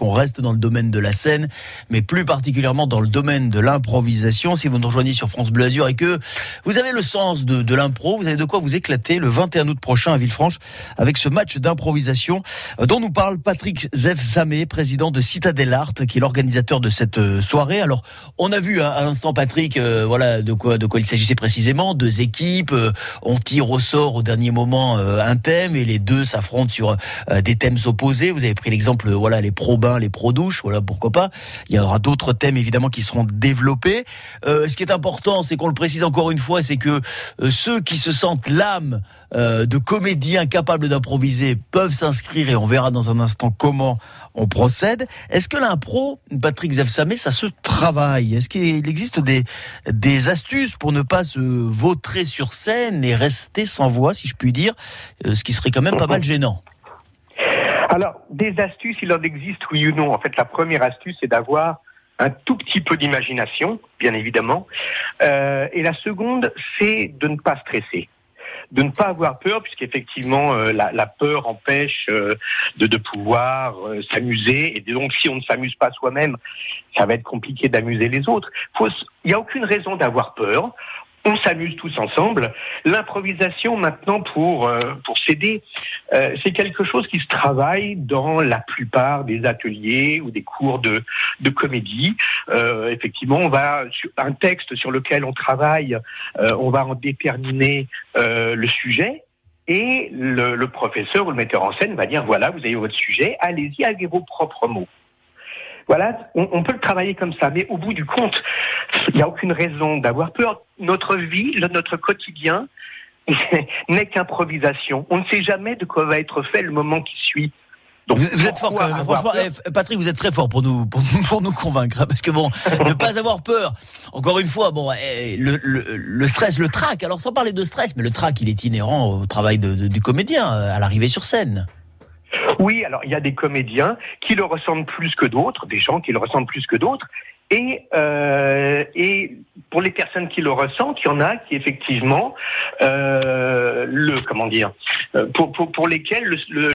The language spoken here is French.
On reste dans le domaine de la scène, mais plus particulièrement dans le domaine de l'improvisation. Si vous nous rejoignez sur France Bleu Azur et que vous avez le sens de, l'impro, vous avez de quoi vous éclater le 21 août prochain à Villefranche avec ce match d'improvisation euh, dont nous parle Patrick Zef Samé, président de Citadel Art, qui est l'organisateur de cette euh, soirée. Alors, on a vu hein, à l'instant Patrick, euh, voilà de quoi il s'agissait précisément. Deux équipes, on tire au sort au dernier moment un thème et les deux s'affrontent sur des thèmes opposés. Vous avez pris l'exemple, voilà les pro-bains, les pro-douches, voilà pourquoi pas. Il y aura d'autres thèmes évidemment qui seront développés. Euh, ce qui est important, c'est qu'on le précise encore une fois, c'est que euh, ceux qui se sentent l'âme euh, de comédiens capables d'improviser peuvent s'inscrire et on verra dans un instant comment on procède. Est-ce que l'impro, Patrick Zefsamé, ça se travaille? Est-ce qu'il existe des, des astuces pour ne pas se vautrer sur scène et rester sans voix, si je puis dire, ce qui serait quand même pas mal gênant alors, des astuces, il en existe, oui ou non. En fait, la première astuce, c'est d'avoir un tout petit peu d'imagination, bien évidemment. Euh, et la seconde, c'est de ne pas stresser de ne pas avoir peur, puisqu'effectivement euh, la, peur empêche euh, de, de pouvoir euh, s'amuser. Et donc, si on ne s'amuse pas soi-même, ça va être compliqué d'amuser les autres. Il n'y a aucune raison d'avoir peur on s'amuse tous ensemble. L'improvisation maintenant pour euh, pour s'aider, euh, c'est quelque chose qui se travaille dans la plupart des ateliers ou des cours de de comédie. Euh, effectivement, on va sur un texte sur lequel on travaille, on va en déterminer le sujet. Et le professeur ou le metteur en scène va dire voilà, vous avez votre sujet, allez-y avec vos propres mots. Voilà, on, peut le travailler comme ça, mais au bout du compte, il n'y a aucune raison d'avoir peur. Notre vie, notre quotidien n'est qu'improvisation. On ne sait jamais de quoi va être fait le moment qui suit. Donc, vous, êtes fort quand même. Franchement, eh, Patrick, vous êtes très fort pour nous pour, nous convaincre, hein, parce que bon, ne pas avoir peur. Encore une fois, bon, eh, le, le, stress, le trac. Alors sans parler de stress, mais le trac, il est inhérent au travail du comédien euh, à l'arrivée sur scène. Oui, alors il y a des comédiens qui le ressentent plus que d'autres, des gens qui le ressentent plus que d'autres. Et, euh, et pour les personnes qui le ressentent, il y en a qui effectivement euh, le comment dire euh, pour, pour, pour lesquels le,